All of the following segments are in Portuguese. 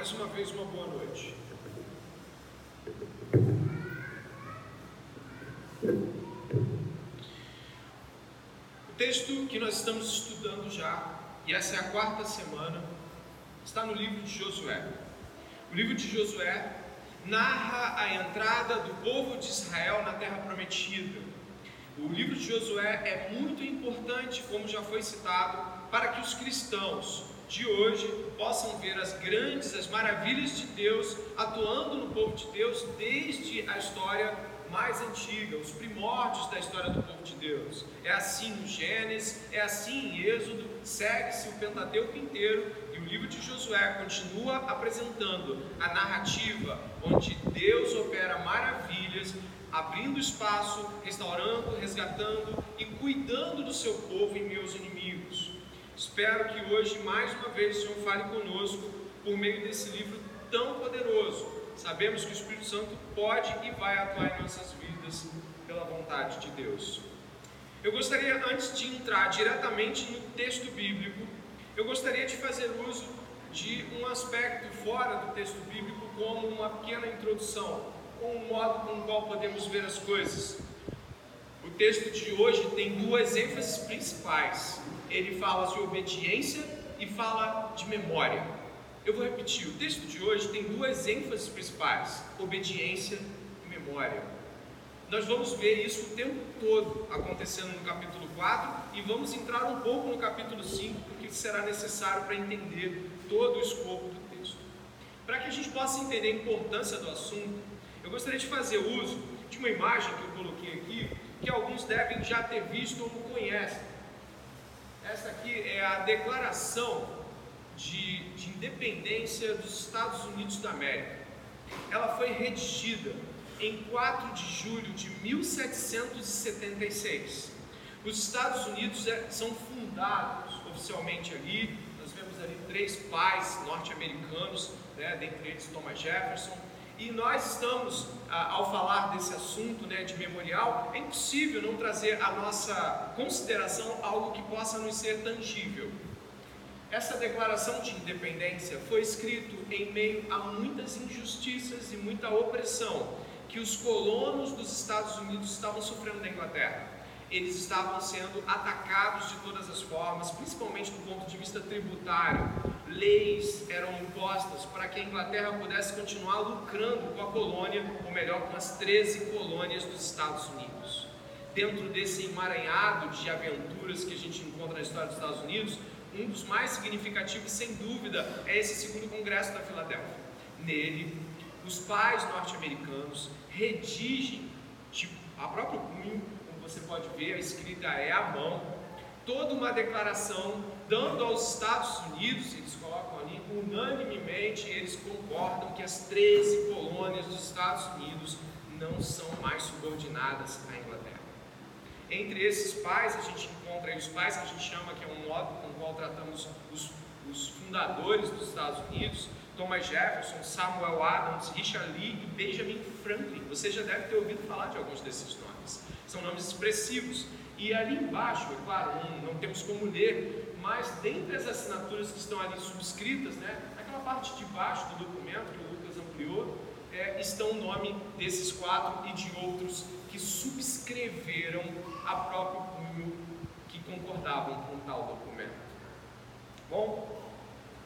mais uma vez uma boa noite. O texto que nós estamos estudando já, e essa é a quarta semana, está no livro de Josué. O livro de Josué narra a entrada do povo de Israel na terra prometida. O livro de Josué é muito importante, como já foi citado, para que os cristãos de hoje possam ver as grandes, as maravilhas de Deus atuando no povo de Deus desde a história mais antiga, os primórdios da história do povo de Deus. É assim no Gênesis, é assim em Êxodo, segue-se o Pentateuco inteiro e o livro de Josué continua apresentando a narrativa onde Deus opera maravilhas, abrindo espaço, restaurando, resgatando e cuidando do seu povo em meus inimigos. Espero que hoje, mais uma vez, o Senhor fale conosco por meio desse livro tão poderoso. Sabemos que o Espírito Santo pode e vai atuar em nossas vidas pela vontade de Deus. Eu gostaria, antes de entrar diretamente no texto bíblico, eu gostaria de fazer uso de um aspecto fora do texto bíblico como uma pequena introdução, ou um modo com o qual podemos ver as coisas. O texto de hoje tem duas ênfases principais ele fala de obediência e fala de memória. Eu vou repetir, o texto de hoje tem duas ênfases principais: obediência e memória. Nós vamos ver isso o tempo todo acontecendo no capítulo 4 e vamos entrar um pouco no capítulo 5, porque será necessário para entender todo o escopo do texto. Para que a gente possa entender a importância do assunto, eu gostaria de fazer uso de uma imagem que eu coloquei aqui, que alguns devem já ter visto ou conhecem. Esta aqui é a declaração de, de independência dos Estados Unidos da América. Ela foi redigida em 4 de julho de 1776. Os Estados Unidos é, são fundados oficialmente ali. Nós vemos ali três pais norte-americanos, né, dentre eles Thomas Jefferson, e nós estamos, ah, ao falar desse assunto né, de memorial, é impossível não trazer a nossa consideração algo que possa nos ser tangível. Essa declaração de independência foi escrito em meio a muitas injustiças e muita opressão que os colonos dos Estados Unidos estavam sofrendo na Inglaterra. Eles estavam sendo atacados de todas as formas, principalmente do ponto de vista tributário, leis eram impostas para que a Inglaterra pudesse continuar lucrando com a colônia, ou melhor, com as 13 colônias dos Estados Unidos. Dentro desse emaranhado de aventuras que a gente encontra na história dos Estados Unidos, um dos mais significativos, sem dúvida, é esse segundo Congresso da Filadélfia. Nele, os pais norte-americanos redigem, tipo, a próprio punho, você pode ver, a escrita é à mão, toda uma declaração dando aos Estados Unidos, eles colocam ali, unanimemente eles concordam que as 13 colônias dos Estados Unidos não são mais subordinadas à Inglaterra. Entre esses pais, a gente encontra os pais que a gente chama, que é um modo com o qual tratamos os, os fundadores dos Estados Unidos, Thomas Jefferson, Samuel Adams, Richard Lee e Benjamin Franklin. Você já deve ter ouvido falar de alguns desses nomes. São nomes expressivos. E ali embaixo, é claro, não, não temos como ler, mas dentre as assinaturas que estão ali subscritas, né, naquela parte de baixo do documento que o Lucas ampliou, é, estão o nome desses quatro e de outros que subscreveram a próprio punho que concordavam com tal documento. Bom,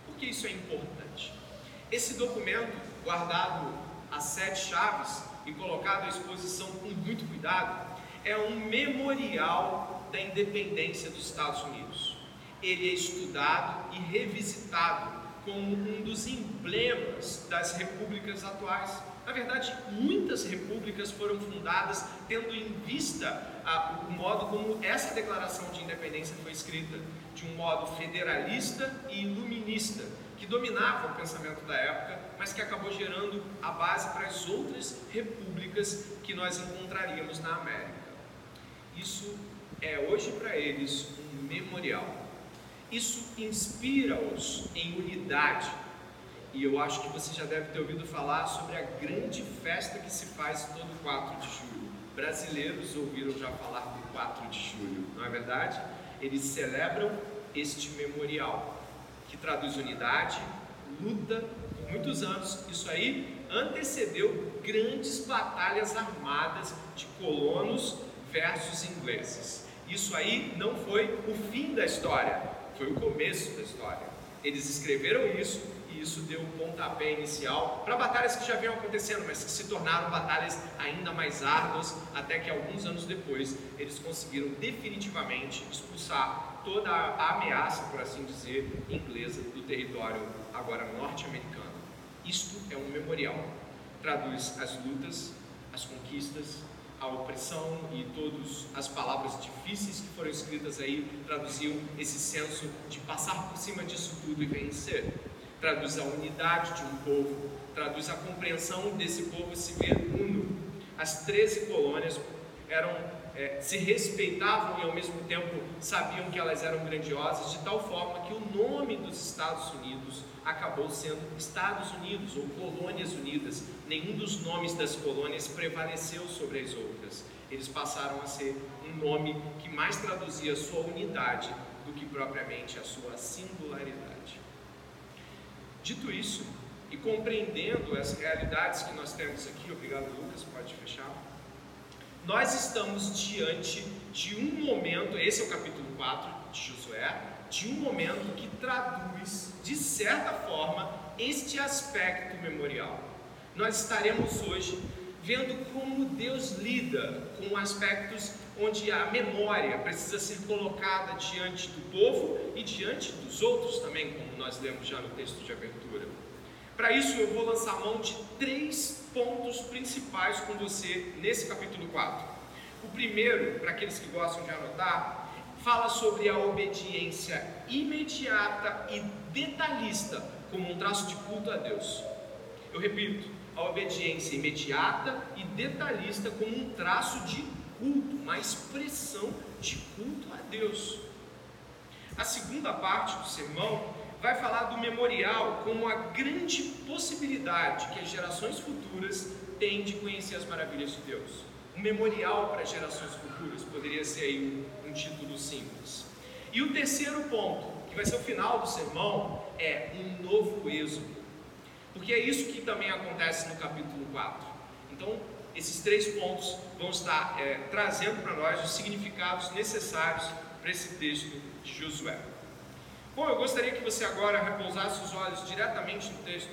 por que isso é importante? Esse documento, guardado a sete chaves e colocado à exposição com muito cuidado, é um memorial da independência dos Estados Unidos ele é estudado e revisitado como um dos emblemas das repúblicas atuais. Na verdade, muitas repúblicas foram fundadas tendo em vista o modo como essa declaração de independência foi escrita, de um modo federalista e iluminista, que dominava o pensamento da época, mas que acabou gerando a base para as outras repúblicas que nós encontraríamos na América. Isso é hoje para eles um memorial. Isso inspira-os em unidade. E eu acho que você já deve ter ouvido falar sobre a grande festa que se faz todo 4 de julho. Brasileiros ouviram já falar do 4 de julho, não é verdade? Eles celebram este memorial, que traduz unidade, luta por muitos anos, isso aí antecedeu grandes batalhas armadas de colonos versus ingleses. Isso aí não foi o fim da história, foi o começo da história. Eles escreveram isso e isso deu um pontapé inicial para batalhas que já vinham acontecendo, mas que se tornaram batalhas ainda mais árduas, até que alguns anos depois eles conseguiram definitivamente expulsar toda a ameaça, por assim dizer, inglesa do território agora norte-americano. Isto é um memorial. Traduz as lutas, as conquistas, a opressão e todas as palavras difíceis que foram escritas aí traduziam esse senso de passar por cima disso tudo e vencer. Traduz a unidade de um povo, traduz a compreensão desse povo se ver uno. As 13 colônias eram é, se respeitavam e ao mesmo tempo sabiam que elas eram grandiosas, de tal forma que o nome dos Estados Unidos acabou sendo Estados Unidos ou Colônias Unidas. Nenhum dos nomes das colônias prevaleceu sobre as outras. Eles passaram a ser um nome que mais traduzia sua unidade do que propriamente a sua singularidade. Dito isso, e compreendendo as realidades que nós temos aqui, obrigado Lucas, pode fechar. Nós estamos diante de um momento, esse é o capítulo 4 de Josué, de um momento que traduz, de certa forma, este aspecto memorial. Nós estaremos hoje vendo como Deus lida com aspectos onde a memória precisa ser colocada diante do povo e diante dos outros também, como nós lemos já no texto de abertura. Para isso, eu vou lançar mão de três pontos principais com você nesse capítulo 4. O primeiro, para aqueles que gostam de anotar, fala sobre a obediência imediata e detalhista como um traço de culto a Deus. Eu repito, a obediência imediata e detalhista como um traço de culto, uma expressão de culto a Deus. A segunda parte do sermão vai falar do memorial como a grande possibilidade que as gerações futuras têm de conhecer as maravilhas de Deus. Um memorial para gerações futuras poderia ser aí um, um título simples. E o terceiro ponto, que vai ser o final do sermão, é um novo êxodo. Porque é isso que também acontece no capítulo 4. Então, esses três pontos vão estar é, trazendo para nós os significados necessários para esse texto de Josué. Bom, eu gostaria que você agora repousasse os olhos diretamente no texto,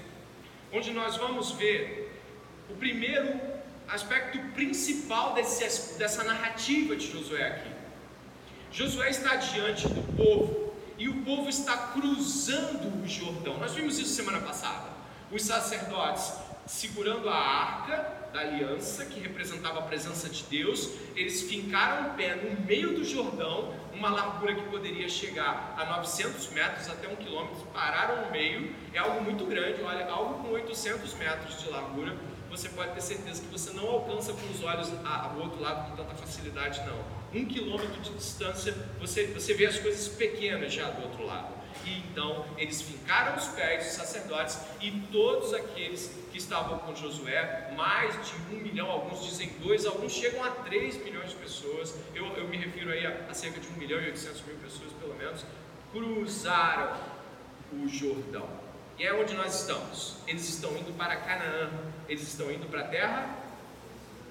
onde nós vamos ver o primeiro aspecto principal desse, dessa narrativa de Josué aqui. Josué está diante do povo e o povo está cruzando o Jordão. Nós vimos isso semana passada. Os sacerdotes segurando a arca da aliança, que representava a presença de Deus, eles fincaram o pé no meio do Jordão, uma largura que poderia chegar a 900 metros até um quilômetro, pararam no meio, é algo muito grande, olha, algo com 800 metros de largura, você pode ter certeza que você não alcança com os olhos o outro lado com tanta facilidade, não. Um quilômetro de distância, você, você vê as coisas pequenas já do outro lado. E então eles fincaram os pés dos sacerdotes e todos aqueles que estavam com Josué, mais de um milhão, alguns dizem dois, alguns chegam a três milhões de pessoas, eu, eu me refiro aí a, a cerca de um milhão e oitocentos mil pessoas pelo menos, cruzaram o Jordão. E é onde nós estamos. Eles estão indo para Canaã, eles estão indo para a terra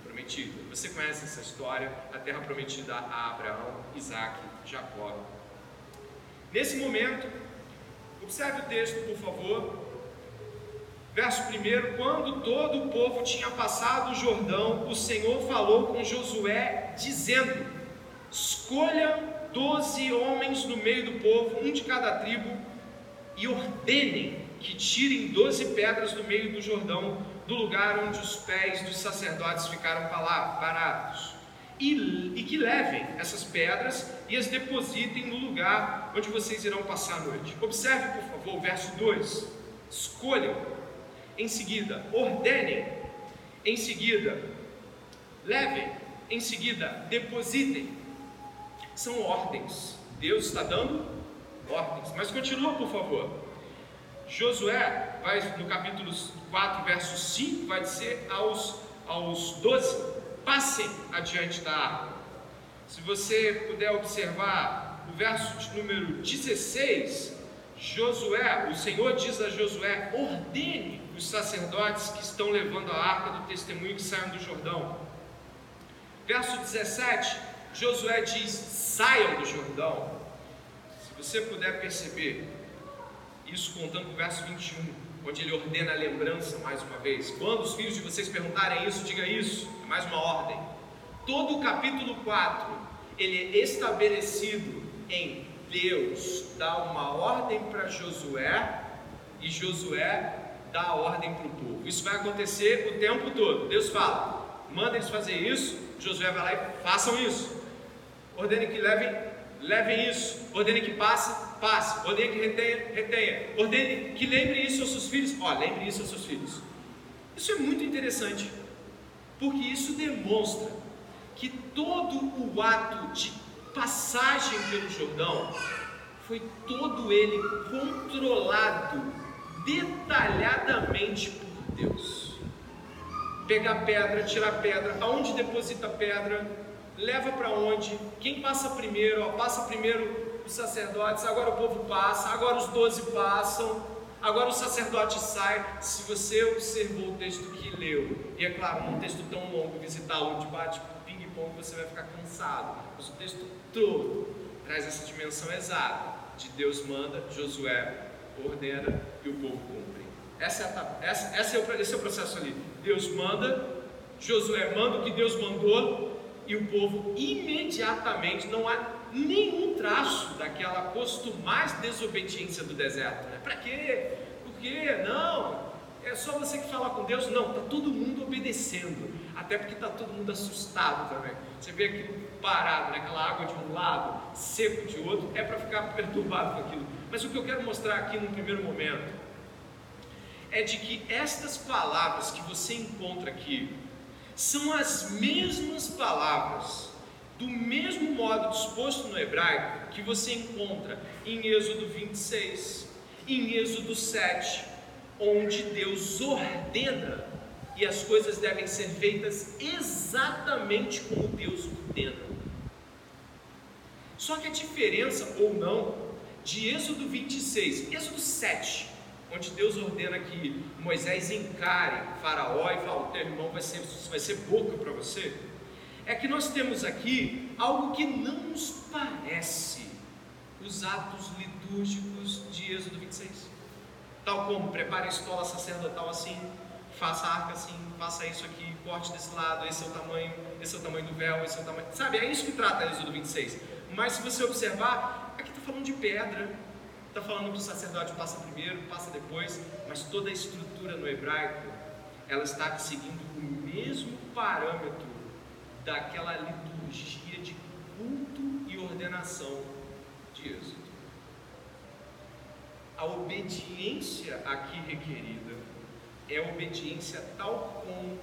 prometida. Você conhece essa história, a terra prometida a Abraão, Isaac, Jacó. Nesse momento, observe o texto, por favor. Verso 1: Quando todo o povo tinha passado o Jordão, o Senhor falou com Josué, dizendo: Escolha doze homens no meio do povo, um de cada tribo, e ordenem que tirem doze pedras do meio do Jordão, do lugar onde os pés dos sacerdotes ficaram parados, e, e que levem essas pedras e as depositem no lugar onde vocês irão passar a noite. Observe, por favor, o verso 2: escolham em seguida, ordenem, em seguida, levem, em seguida, depositem. São ordens. Deus está dando ordens. Mas continua, por favor. Josué, vai no capítulo 4, verso 5, vai dizer aos, aos 12: passem adiante da arca. Se você puder observar o verso de número 16, Josué, o Senhor diz a Josué: ordene os sacerdotes que estão levando a arca do testemunho que saiam do Jordão. Verso 17, Josué diz: saiam do Jordão. Se você puder perceber, isso contando com o verso 21, onde ele ordena a lembrança mais uma vez. Quando os filhos de vocês perguntarem isso, diga isso, é mais uma ordem. Todo o capítulo 4, ele é estabelecido em Deus dá uma ordem para Josué e Josué dá a ordem para o povo. Isso vai acontecer o tempo todo. Deus fala, manda eles fazer isso, Josué vai lá e façam isso. Ordene que levem, levem isso. Ordene que passe, passe. Ordene que retenha, retenha. Ordene que lembre isso aos seus filhos. Ó, lembre isso aos seus filhos. Isso é muito interessante, porque isso demonstra que todo o ato de passagem pelo Jordão foi todo ele controlado detalhadamente por Deus. Pegar pedra, tirar pedra, aonde deposita pedra, leva para onde, quem passa primeiro, ó, passa primeiro os sacerdotes, agora o povo passa, agora os doze passam, agora o sacerdote sai. Se você observou o texto que leu, e é claro, num texto tão longo, visitar onde bate ping-pong, você vai ficar cansado, mas o texto todo traz essa dimensão exata de Deus manda, Josué ordena e o povo cumpre. Essa é a, essa, essa é o, esse é o processo ali. Deus manda, Josué manda o que Deus mandou e o povo imediatamente não há nenhum traço daquela costumais desobediência do deserto. Né? Para quê? Por quê? Não. É só você que fala com Deus? Não, está todo mundo obedecendo. Até porque está todo mundo assustado também. Você vê aquilo parado, né? aquela água de um lado, seco de outro, é para ficar perturbado com aquilo. Mas o que eu quero mostrar aqui no primeiro momento é de que estas palavras que você encontra aqui são as mesmas palavras, do mesmo modo disposto no hebraico, que você encontra em Êxodo 26, em Êxodo 7, onde Deus ordena e as coisas devem ser feitas exatamente como Deus ordena. Só que a diferença, ou não, de Êxodo 26, Êxodo 7, onde Deus ordena que Moisés encare Faraó e fala: o teu irmão vai ser, vai ser boca para você, é que nós temos aqui algo que não nos parece os atos litúrgicos de Êxodo 26. Tal como prepare a estola sacerdotal assim, faça a arca assim, faça isso aqui, corte desse lado, esse é o tamanho, esse é o tamanho do véu, esse é o tamanho. Sabe, é isso que trata Êxodo 26. Mas se você observar, aqui está falando de pedra, está falando que o sacerdote passa primeiro, passa depois, mas toda a estrutura no hebraico, ela está seguindo o mesmo parâmetro daquela liturgia de culto e ordenação de Êxodo. A obediência aqui requerida é obediência tal como um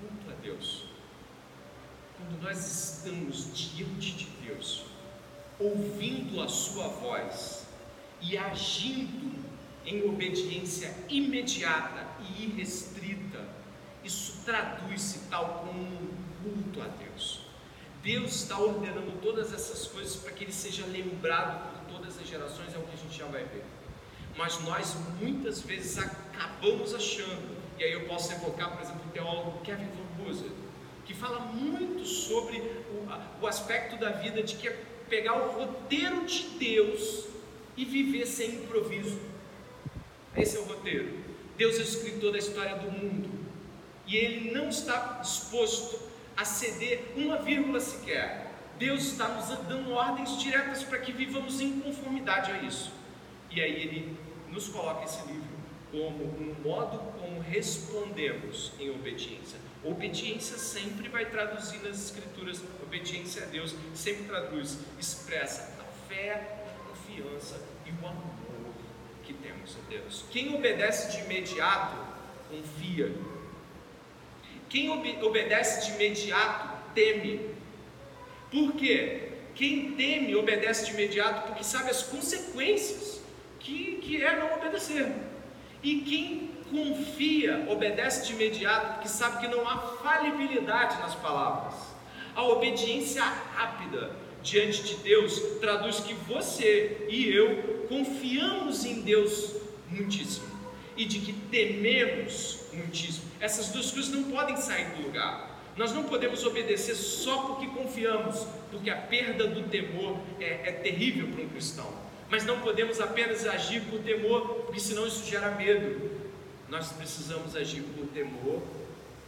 culto a Deus quando nós estamos diante de Deus, ouvindo a Sua voz e agindo em obediência imediata e irrestrita, isso traduz-se tal como um culto a Deus. Deus está ordenando todas essas coisas para que Ele seja lembrado por todas as gerações, é o que a gente já vai ver. Mas nós muitas vezes acabamos achando, e aí eu posso evocar, por exemplo, o teólogo Kevin Van Hooser, que fala muito sobre o, o aspecto da vida de que é pegar o roteiro de Deus e viver sem improviso. Esse é o roteiro. Deus é o escritor da história do mundo e ele não está disposto a ceder uma vírgula sequer. Deus está nos dando ordens diretas para que vivamos em conformidade a isso. E aí ele nos coloca esse livro como um modo como respondemos em obediência. Obediência sempre vai traduzir nas escrituras, obediência a Deus sempre traduz, expressa a fé, a confiança e o amor que temos a Deus. Quem obedece de imediato, confia. Quem ob obedece de imediato, teme. Por quê? Quem teme obedece de imediato porque sabe as consequências que, que é não obedecer. E quem confia, obedece de imediato, porque sabe que não há falibilidade nas palavras. A obediência rápida diante de Deus traduz que você e eu confiamos em Deus muitíssimo e de que tememos muitíssimo. Essas duas coisas não podem sair do lugar. Nós não podemos obedecer só porque confiamos, porque a perda do temor é, é terrível para um cristão. Mas não podemos apenas agir por temor, porque senão isso gera medo. Nós precisamos agir por temor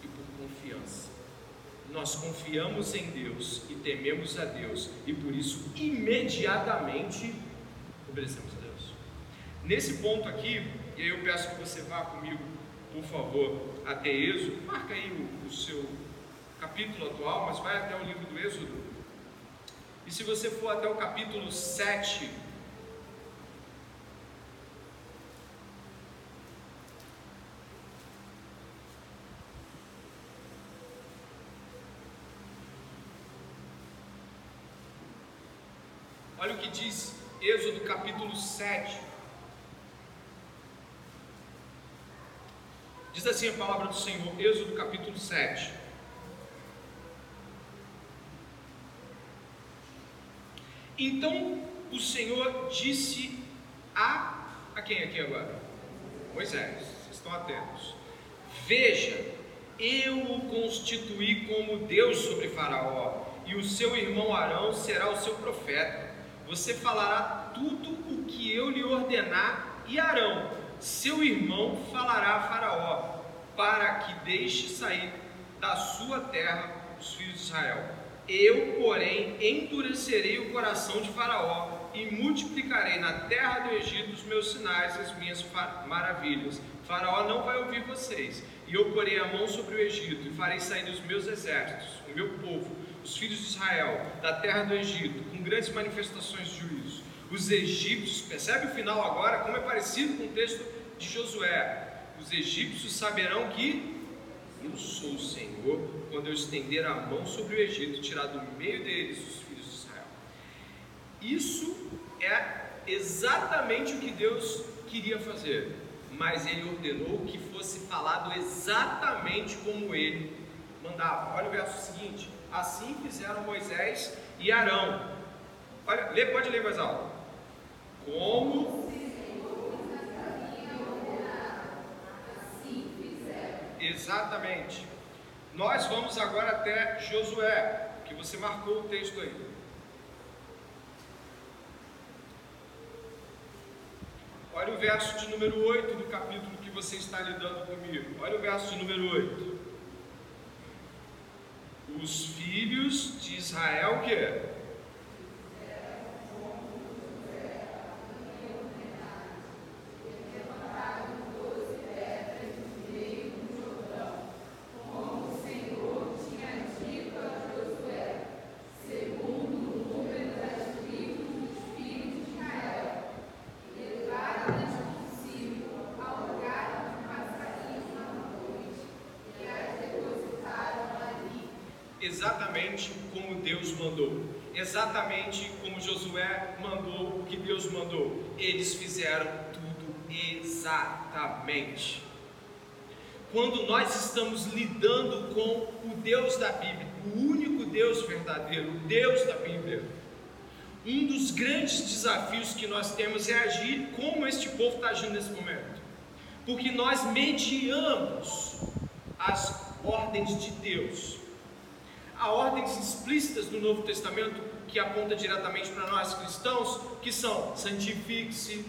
e por confiança. Nós confiamos em Deus e tememos a Deus, e por isso imediatamente obedecemos a Deus. Nesse ponto aqui, e aí eu peço que você vá comigo, por favor, até Êxodo, marca aí o, o seu capítulo atual, mas vai até o livro do Êxodo. E se você for até o capítulo 7, Olha o que diz Êxodo capítulo 7. Diz assim a palavra do Senhor, Êxodo capítulo 7. Então o Senhor disse a. A quem aqui agora? Moisés, vocês estão atentos. Veja, eu o constituí como Deus sobre Faraó, e o seu irmão Arão será o seu profeta. Você falará tudo o que eu lhe ordenar, e Arão, seu irmão, falará a Faraó, para que deixe sair da sua terra os filhos de Israel. Eu, porém, endurecerei o coração de Faraó e multiplicarei na terra do Egito os meus sinais e as minhas maravilhas. Faraó não vai ouvir vocês. E eu porei a mão sobre o Egito e farei sair os meus exércitos, o meu povo, os filhos de Israel, da terra do Egito, com grandes manifestações de juízo. Os egípcios, percebe o final agora, como é parecido com o texto de Josué. Os egípcios saberão que eu sou o Senhor quando eu estender a mão sobre o Egito tirar do meio deles os filhos de Israel. Isso é exatamente o que Deus queria fazer, mas ele ordenou que fosse falado exatamente como ele mandava. Olha o verso seguinte: Assim fizeram Moisés e Arão. Olha, lê, pode ler mais alto. Como Exatamente. Nós vamos agora até Josué, que você marcou o texto aí. Olha o verso de número 8 do capítulo que você está lidando comigo. Olha o verso de número 8. Os filhos de Israel que exatamente como Deus mandou, exatamente como Josué mandou o que Deus mandou. Eles fizeram tudo exatamente. Quando nós estamos lidando com o Deus da Bíblia, o único Deus verdadeiro, o Deus da Bíblia, um dos grandes desafios que nós temos é agir como este povo está agindo nesse momento, porque nós mediamos as ordens de Deus há ordens explícitas no Novo Testamento que aponta diretamente para nós cristãos, que são santifique-se,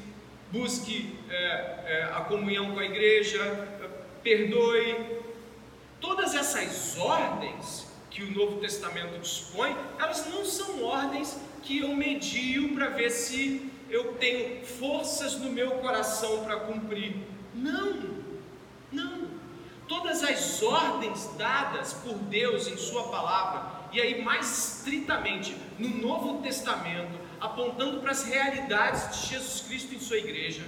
busque é, é, a comunhão com a igreja, perdoe. Todas essas ordens que o Novo Testamento dispõe, elas não são ordens que eu medio para ver se eu tenho forças no meu coração para cumprir. Não todas as ordens dadas por Deus em Sua palavra, e aí mais estritamente no Novo Testamento, apontando para as realidades de Jesus Cristo em Sua igreja,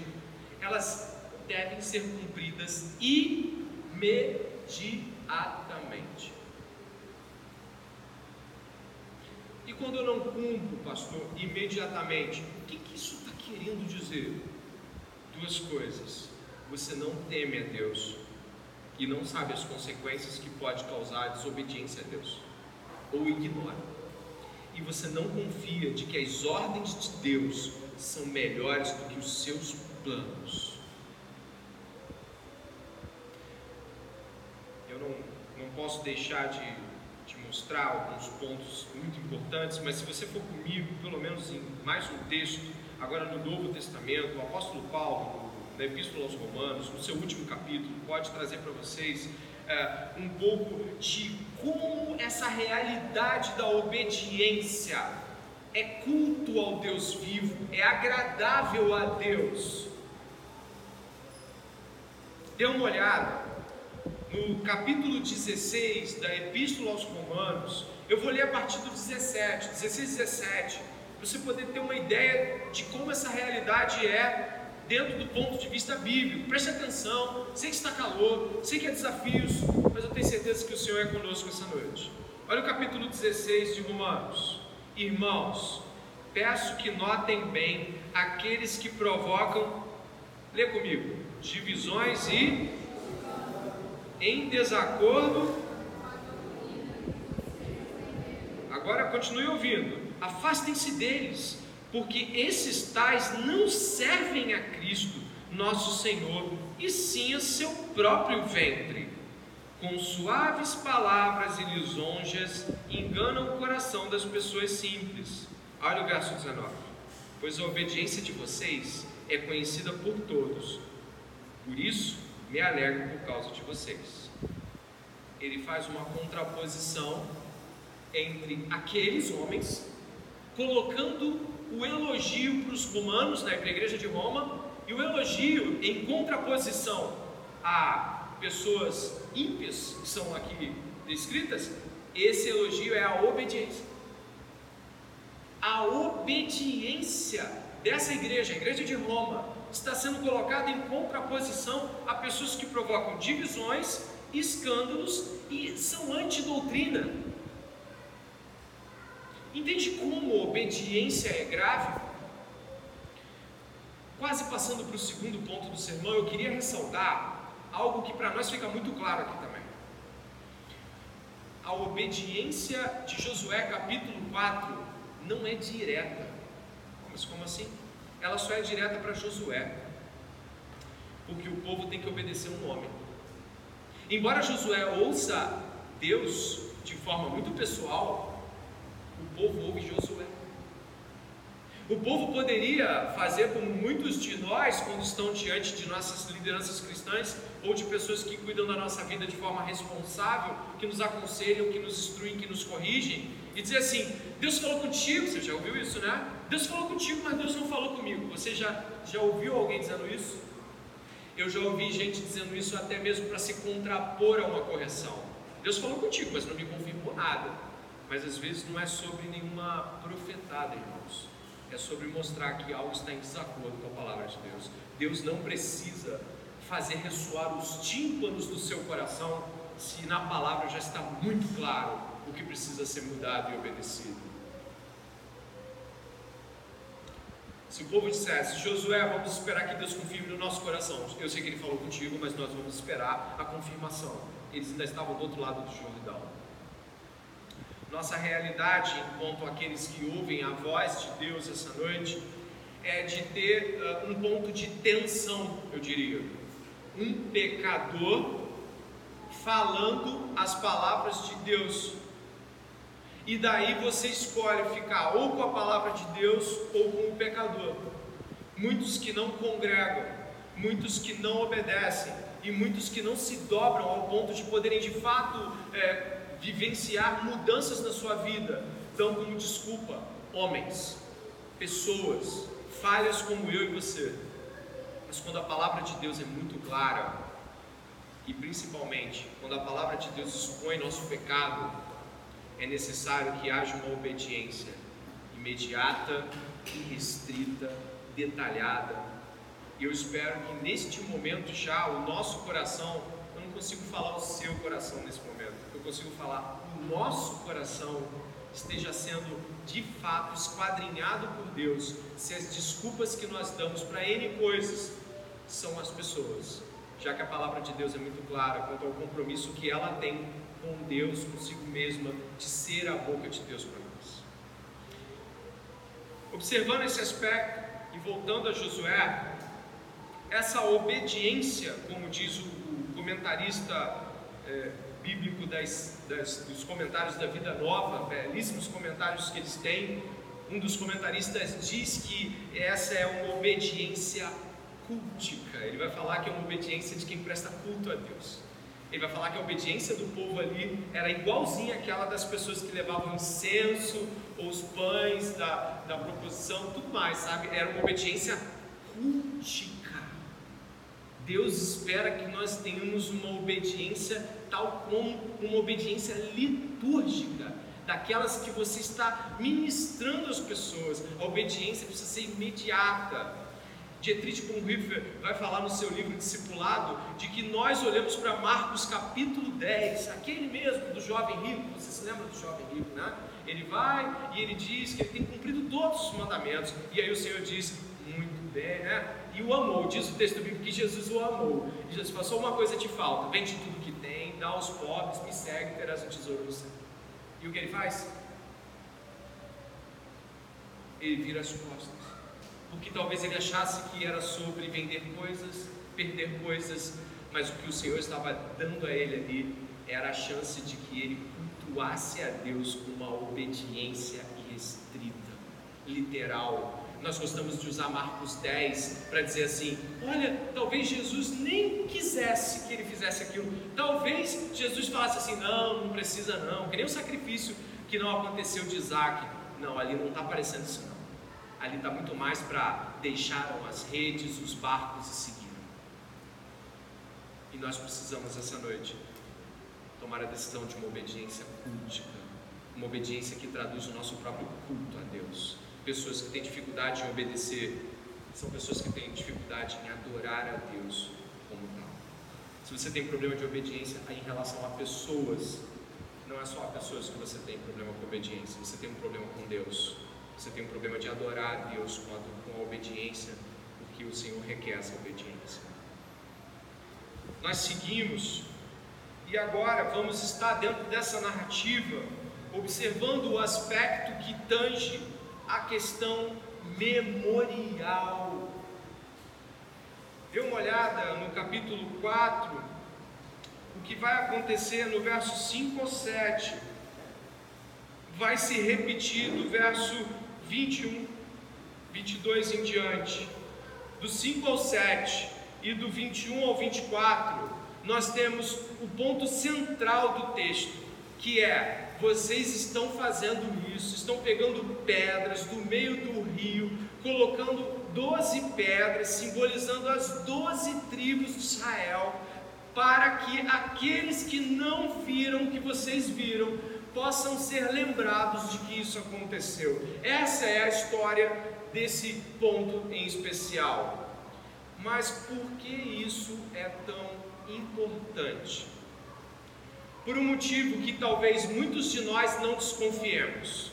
elas devem ser cumpridas imediatamente. E quando eu não cumpro, pastor, imediatamente, o que, que isso está querendo dizer? Duas coisas. Você não teme a Deus e não sabe as consequências que pode causar a desobediência a Deus, ou ignora. E você não confia de que as ordens de Deus são melhores do que os seus planos. Eu não, não posso deixar de te mostrar alguns pontos muito importantes, mas se você for comigo, pelo menos em mais um texto, agora no Novo Testamento, o apóstolo Paulo, na Epístola aos Romanos, no seu último capítulo, pode trazer para vocês é, um pouco de como essa realidade da obediência é culto ao Deus vivo, é agradável a Deus. Dê uma olhada no capítulo 16 da Epístola aos Romanos. Eu vou ler a partir do 17, 16 e 17, para você poder ter uma ideia de como essa realidade é dentro do ponto de vista bíblico. Preste atenção, sei que está calor, sei que é desafios, mas eu tenho certeza que o Senhor é conosco essa noite. Olha o capítulo 16 de Romanos. Irmãos, peço que notem bem aqueles que provocam, lê comigo, divisões e em desacordo. Agora continue ouvindo. Afastem-se deles, porque esses tais não servem a Cristo, nosso Senhor, e sim a seu próprio ventre. Com suaves palavras e lisonjas enganam o coração das pessoas simples. Olha o verso 19. Pois a obediência de vocês é conhecida por todos. Por isso, me alegro por causa de vocês. Ele faz uma contraposição entre aqueles homens, colocando o elogio para os romanos, né, para a igreja de Roma, e o elogio em contraposição a pessoas ímpias, que são aqui descritas, esse elogio é a obediência. A obediência dessa igreja, a igreja de Roma, está sendo colocada em contraposição a pessoas que provocam divisões, escândalos e são antidoutrina. Entende como obediência é grave? Quase passando para o segundo ponto do sermão, eu queria ressaltar algo que para nós fica muito claro aqui também. A obediência de Josué, capítulo 4, não é direta. Mas como assim? Ela só é direta para Josué, porque o povo tem que obedecer um homem. Embora Josué ouça Deus de forma muito pessoal, povo ouve Josué. O povo poderia fazer como muitos de nós, quando estão diante de nossas lideranças cristãs ou de pessoas que cuidam da nossa vida de forma responsável, que nos aconselham, que nos instruem, que nos corrigem, e dizer assim: Deus falou contigo, você já ouviu isso, né? Deus falou contigo, mas Deus não falou comigo. Você já, já ouviu alguém dizendo isso? Eu já ouvi gente dizendo isso até mesmo para se contrapor a uma correção. Deus falou contigo, mas não me confirmou nada. Mas às vezes não é sobre nenhuma profetada, irmãos. É sobre mostrar que algo está em desacordo com a palavra de Deus. Deus não precisa fazer ressoar os tímpanos do seu coração se na palavra já está muito claro o que precisa ser mudado e obedecido. Se o povo dissesse, Josué, vamos esperar que Deus confirme no nosso coração. Eu sei que ele falou contigo, mas nós vamos esperar a confirmação. Eles ainda estavam do outro lado do Jordão. Nossa realidade, enquanto aqueles que ouvem a voz de Deus essa noite, é de ter uh, um ponto de tensão, eu diria. Um pecador falando as palavras de Deus. E daí você escolhe ficar ou com a palavra de Deus ou com o pecador. Muitos que não congregam, muitos que não obedecem e muitos que não se dobram ao ponto de poderem de fato é, vivenciar mudanças na sua vida, dão como desculpa homens, pessoas, falhas como eu e você. Mas quando a palavra de Deus é muito clara, e principalmente quando a palavra de Deus expõe nosso pecado, é necessário que haja uma obediência imediata, irrestrita, detalhada. E eu espero que neste momento já o nosso coração, eu não consigo falar o seu coração nesse momento consigo falar, o nosso coração esteja sendo de fato esquadrinhado por Deus, se as desculpas que nós damos para N coisas são as pessoas, já que a palavra de Deus é muito clara quanto ao compromisso que ela tem com Deus, consigo mesma, de ser a boca de Deus para nós. Observando esse aspecto, E voltando a Josué, essa obediência, como diz o comentarista é, bíblico das, das, dos comentários da Vida Nova, belíssimos comentários que eles têm, um dos comentaristas diz que essa é uma obediência cultica. Ele vai falar que é uma obediência de quem presta culto a Deus. Ele vai falar que a obediência do povo ali era igualzinha àquela das pessoas que levavam incenso, ou os pães da, da proposição, tudo mais, sabe? Era uma obediência cultica. Deus espera que nós tenhamos uma obediência tal como uma obediência litúrgica, daquelas que você está ministrando às pessoas. A obediência precisa ser imediata. Dietrich Bonhoeffer vai falar no seu livro Discipulado de que nós olhamos para Marcos capítulo 10, aquele mesmo do jovem rico, você se lembra do jovem rico, né? Ele vai e ele diz que ele tem cumprido todos os mandamentos, e aí o Senhor diz: Muito bem, né? E o amou, diz o texto bíblico que Jesus o amou. E Jesus passou uma coisa te falta: vende tudo que tem, dá aos pobres, me segue, terás um tesouro no céu. E o que ele faz? Ele vira as costas porque talvez ele achasse que era sobre vender coisas, perder coisas, mas o que o Senhor estava dando a ele ali era a chance de que ele cultuasse a Deus com uma obediência irrestrita, literal. Nós gostamos de usar Marcos 10 para dizer assim: olha, talvez Jesus nem quisesse que ele fizesse aquilo, talvez Jesus falasse assim: não, não precisa não, que nem o sacrifício que não aconteceu de Isaac. Não, ali não está aparecendo isso não ali está muito mais para deixaram as redes, os barcos e seguiram. E nós precisamos essa noite tomar a decisão de uma obediência cultica, uma obediência que traduz o nosso próprio culto a Deus. Pessoas que têm dificuldade em obedecer são pessoas que têm dificuldade em adorar a Deus como tal. Se você tem problema de obediência em relação a pessoas, não é só a pessoas que você tem problema com obediência, você tem um problema com Deus. Você tem um problema de adorar a Deus com a, com a obediência, porque o Senhor requer essa obediência. Nós seguimos e agora vamos estar dentro dessa narrativa, observando o aspecto que tange a questão memorial. Dê uma olhada no capítulo 4, o que vai acontecer no verso 5 ou 7. Vai se repetir do verso 21, 22 em diante, do 5 ao 7 e do 21 ao 24, nós temos o ponto central do texto, que é: vocês estão fazendo isso, estão pegando pedras do meio do rio, colocando 12 pedras, simbolizando as 12 tribos de Israel, para que aqueles que não viram o que vocês viram possam ser lembrados de que isso aconteceu. Essa é a história desse ponto em especial. Mas por que isso é tão importante? Por um motivo que talvez muitos de nós não desconfiemos.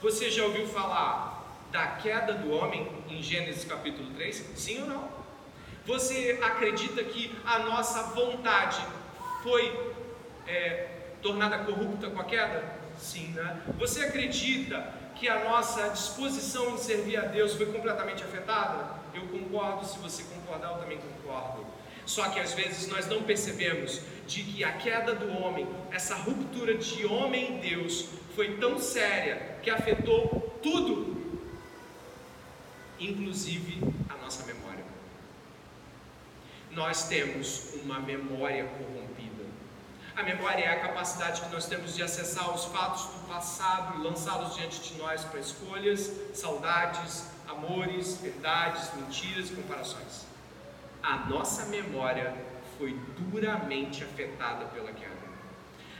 Você já ouviu falar da queda do homem em Gênesis capítulo 3? Sim ou não? Você acredita que a nossa vontade foi é, tornada corrupta com a queda? Sim, né? Você acredita que a nossa disposição em servir a Deus foi completamente afetada? Eu concordo, se você concordar, eu também concordo. Só que às vezes nós não percebemos de que a queda do homem, essa ruptura de homem e Deus, foi tão séria que afetou tudo, inclusive a nossa memória. Nós temos uma memória corrompida. A memória é a capacidade que nós temos de acessar os fatos do passado lançá-los diante de nós para escolhas, saudades, amores, verdades, mentiras e comparações. A nossa memória foi duramente afetada pela queda.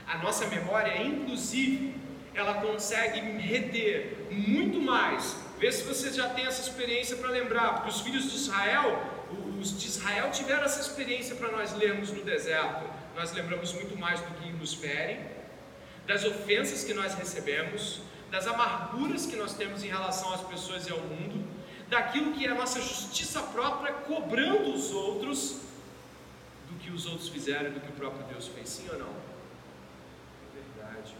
A nossa memória, inclusive, ela consegue reter muito mais. Vê se você já tem essa experiência para lembrar, porque os filhos de Israel, os de Israel tiveram essa experiência para nós lermos no deserto nós lembramos muito mais do que nos ferem, das ofensas que nós recebemos, das amarguras que nós temos em relação às pessoas e ao mundo, daquilo que é a nossa justiça própria cobrando os outros do que os outros fizeram do que o próprio Deus fez, sim ou não? É verdade.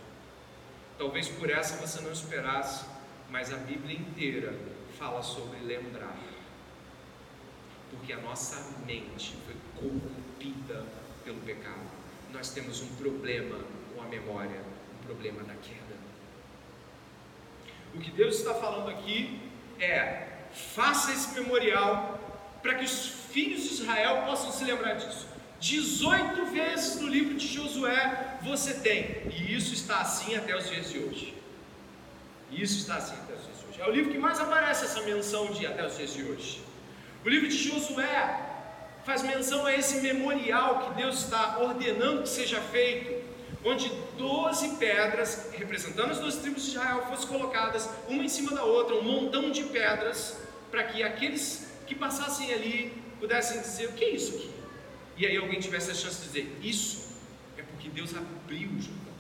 Talvez por essa você não esperasse, mas a Bíblia inteira fala sobre lembrar. Porque a nossa mente foi corrompida pelo pecado. Nós temos um problema com a memória, um problema da queda. O que Deus está falando aqui é: faça esse memorial para que os filhos de Israel possam se lembrar disso. 18 vezes no livro de Josué você tem, e isso está assim até os dias de hoje. Isso está assim até os dias de hoje. É o livro que mais aparece essa menção de até os dias de hoje. O livro de Josué faz menção a esse memorial que Deus está ordenando que seja feito, onde 12 pedras, representando as duas tribos de Israel, fossem colocadas uma em cima da outra, um montão de pedras, para que aqueles que passassem ali pudessem dizer: o que é isso aqui? E aí alguém tivesse a chance de dizer: isso é porque Deus abriu o Jordão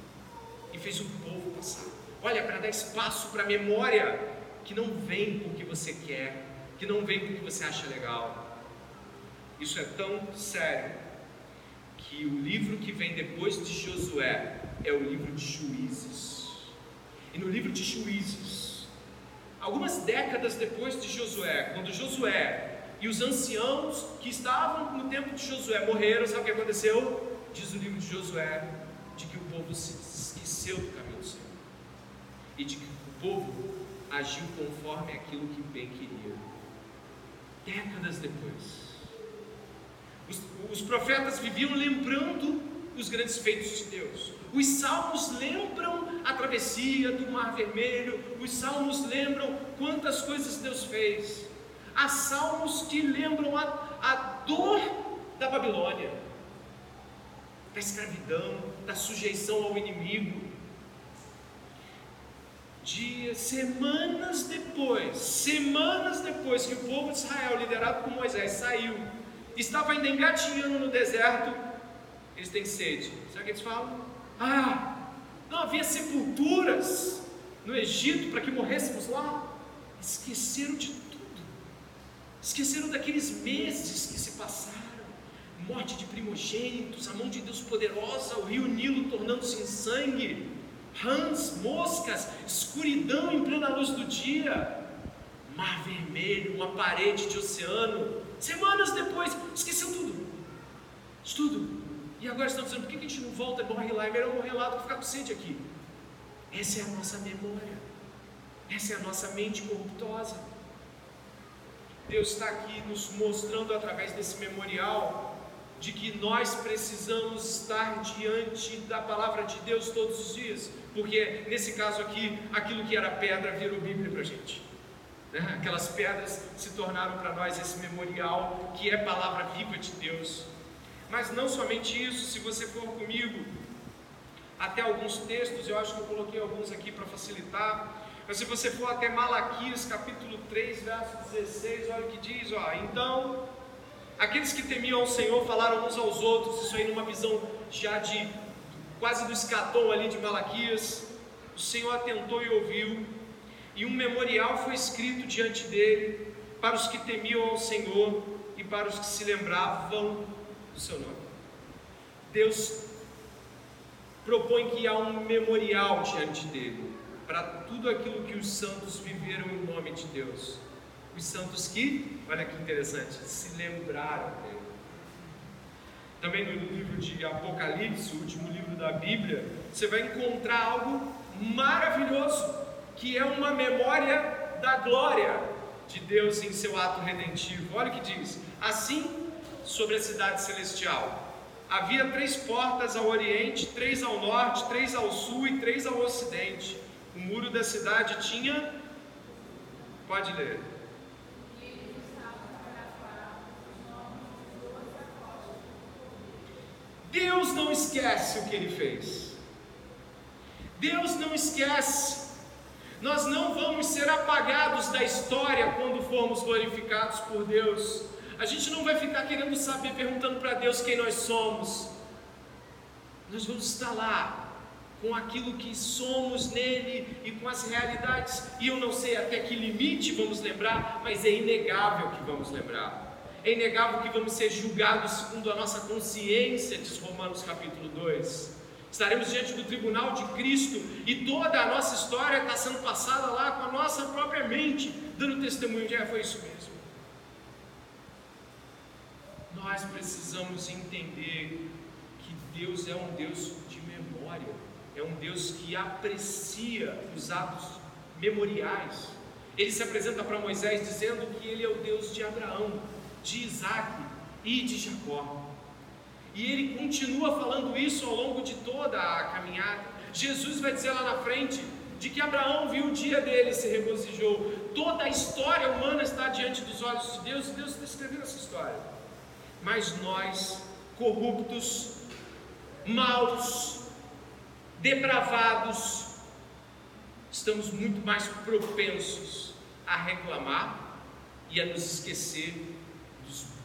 e fez o povo passar. Olha, para dar espaço para a memória que não vem porque você quer, que não vem porque você acha legal. Isso é tão sério que o livro que vem depois de Josué é o livro de Juízes. E no livro de Juízes, algumas décadas depois de Josué, quando Josué e os anciãos que estavam no tempo de Josué morreram, sabe o que aconteceu? Diz o livro de Josué, de que o povo se esqueceu do caminho do Senhor e de que o povo agiu conforme aquilo que bem queria. Décadas depois, os, os profetas viviam lembrando os grandes feitos de Deus. Os salmos lembram a travessia do Mar Vermelho, os salmos lembram quantas coisas Deus fez. Há salmos que lembram a, a dor da Babilônia, da escravidão, da sujeição ao inimigo. Dias, semanas depois, semanas depois que o povo de Israel, liderado por Moisés, saiu estava ainda engatinhando no deserto, eles têm sede. O que eles falam? Ah, não havia sepulturas no Egito para que morrêssemos lá. Esqueceram de tudo. Esqueceram daqueles meses que se passaram. Morte de primogênitos, a mão de Deus poderosa, o rio Nilo tornando-se em sangue, rãs, moscas, escuridão em plena luz do dia, mar vermelho, uma parede de oceano, Semanas depois, esqueceu tudo. Tudo. E agora estão dizendo, por que a gente não volta e morre lá? É melhor morrer lá do que ficar com sede aqui. Essa é a nossa memória. Essa é a nossa mente corruptosa. Deus está aqui nos mostrando através desse memorial de que nós precisamos estar diante da palavra de Deus todos os dias, porque nesse caso aqui, aquilo que era pedra virou Bíblia para a gente. Né? Aquelas pedras se tornaram para nós esse memorial que é palavra viva de Deus. Mas não somente isso, se você for comigo até alguns textos, eu acho que eu coloquei alguns aqui para facilitar. Mas se você for até Malaquias capítulo 3, verso 16, olha o que diz: ó, então aqueles que temiam ao Senhor falaram uns aos outros, isso aí numa visão já de quase do escatom ali de Malaquias. O Senhor atentou e ouviu e um memorial foi escrito diante dele para os que temiam ao Senhor e para os que se lembravam do seu nome. Deus propõe que há um memorial diante dele para tudo aquilo que os santos viveram em nome de Deus. Os santos que, olha que interessante, se lembraram dele. Também no livro de Apocalipse, o último livro da Bíblia, você vai encontrar algo maravilhoso que é uma memória da glória de Deus em seu ato redentivo. Olha o que diz: assim sobre a cidade celestial. Havia três portas ao oriente, três ao norte, três ao sul e três ao ocidente. O muro da cidade tinha. Pode ler. Deus não esquece o que ele fez. Deus não esquece nós não vamos ser apagados da história quando formos glorificados por Deus. A gente não vai ficar querendo saber, perguntando para Deus quem nós somos. Nós vamos estar lá com aquilo que somos nele e com as realidades. E eu não sei até que limite vamos lembrar, mas é inegável que vamos lembrar. É inegável que vamos ser julgados segundo a nossa consciência, diz Romanos capítulo 2. Estaremos diante do tribunal de Cristo e toda a nossa história está sendo passada lá com a nossa própria mente, dando testemunho de é, foi isso mesmo. Nós precisamos entender que Deus é um Deus de memória, é um Deus que aprecia os atos memoriais. Ele se apresenta para Moisés dizendo que ele é o Deus de Abraão, de Isaac e de Jacó. E ele continua falando isso ao longo de toda a caminhada. Jesus vai dizer lá na frente de que Abraão viu o dia dele e se regozijou. Toda a história humana está diante dos olhos de Deus e Deus está escrevendo essa história. Mas nós, corruptos, maus, depravados, estamos muito mais propensos a reclamar e a nos esquecer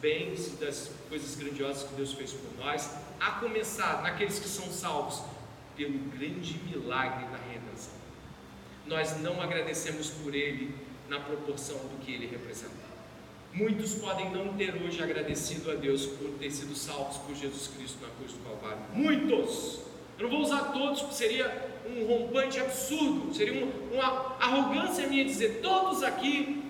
bens e das coisas grandiosas que Deus fez por nós, a começar naqueles que são salvos pelo grande milagre da redenção. Nós não agradecemos por ele na proporção do que ele representa. Muitos podem não ter hoje agradecido a Deus por ter sido salvos por Jesus Cristo na cruz do Calvário. Muitos! Eu não vou usar todos, porque seria um rompante absurdo, seria uma arrogância minha dizer: todos aqui